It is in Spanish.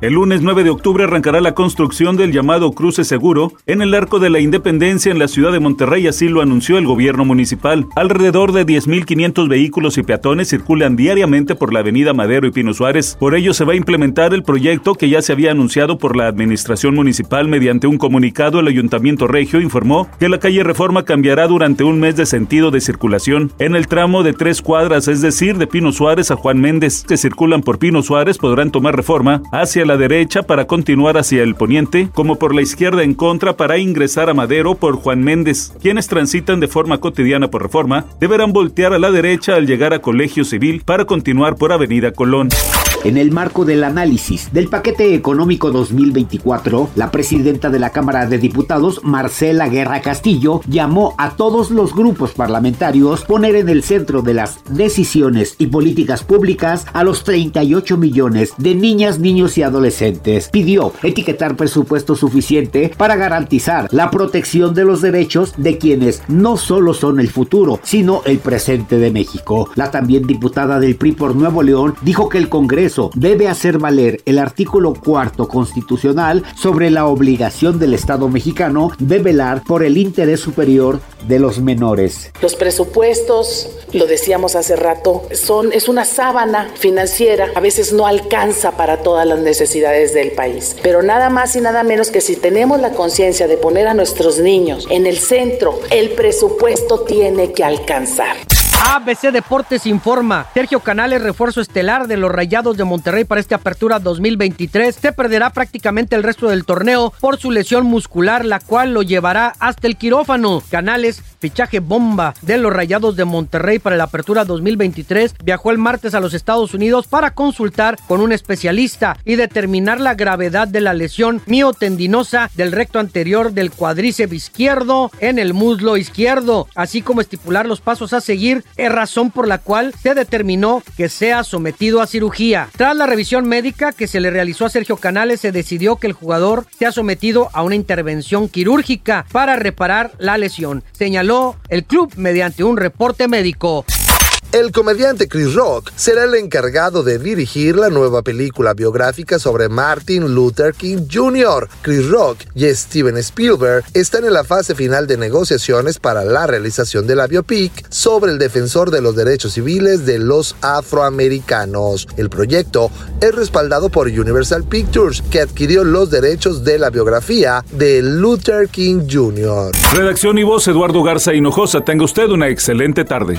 El lunes 9 de octubre arrancará la construcción del llamado cruce seguro en el arco de la Independencia en la ciudad de Monterrey, así lo anunció el gobierno municipal. Alrededor de 10.500 vehículos y peatones circulan diariamente por la avenida Madero y Pino Suárez. Por ello se va a implementar el proyecto que ya se había anunciado por la administración municipal mediante un comunicado. El ayuntamiento regio informó que la calle Reforma cambiará durante un mes de sentido de circulación en el tramo de tres cuadras, es decir, de Pino Suárez a Juan Méndez circulan por Pino Suárez podrán tomar reforma hacia la derecha para continuar hacia el poniente, como por la izquierda en contra para ingresar a Madero por Juan Méndez. Quienes transitan de forma cotidiana por reforma deberán voltear a la derecha al llegar a Colegio Civil para continuar por Avenida Colón. En el marco del análisis del paquete económico 2024, la presidenta de la Cámara de Diputados, Marcela Guerra Castillo, llamó a todos los grupos parlamentarios poner en el centro de las decisiones y políticas públicas a los 38 millones de niñas, niños y adolescentes. Pidió etiquetar presupuesto suficiente para garantizar la protección de los derechos de quienes no solo son el futuro, sino el presente de México. La también diputada del PRI por Nuevo León dijo que el Congreso debe hacer valer el artículo cuarto constitucional sobre la obligación del Estado mexicano de velar por el interés superior de los menores. Los presupuestos, lo decíamos hace rato, son es una sábana financiera, a veces no alcanza para todas las necesidades del país, pero nada más y nada menos que si tenemos la conciencia de poner a nuestros niños en el centro, el presupuesto tiene que alcanzar. ABC Deportes informa. Sergio Canales, refuerzo estelar de los Rayados de Monterrey para esta apertura 2023, se perderá prácticamente el resto del torneo por su lesión muscular, la cual lo llevará hasta el quirófano. Canales, fichaje bomba de los Rayados de Monterrey para la apertura 2023, viajó el martes a los Estados Unidos para consultar con un especialista y determinar la gravedad de la lesión miotendinosa del recto anterior del cuadríceps izquierdo en el muslo izquierdo, así como estipular los pasos a seguir es razón por la cual se determinó que sea sometido a cirugía. Tras la revisión médica que se le realizó a Sergio Canales, se decidió que el jugador sea sometido a una intervención quirúrgica para reparar la lesión, el club mediante un reporte médico. El comediante Chris Rock será el encargado de dirigir la nueva película biográfica sobre Martin Luther King Jr. Chris Rock y Steven Spielberg están en la fase final de negociaciones para la realización de la biopic sobre el defensor de los derechos civiles de los afroamericanos. El proyecto es respaldado por Universal Pictures, que adquirió los derechos de la biografía de Luther King Jr. Redacción y voz Eduardo Garza Hinojosa. Tenga usted una excelente tarde.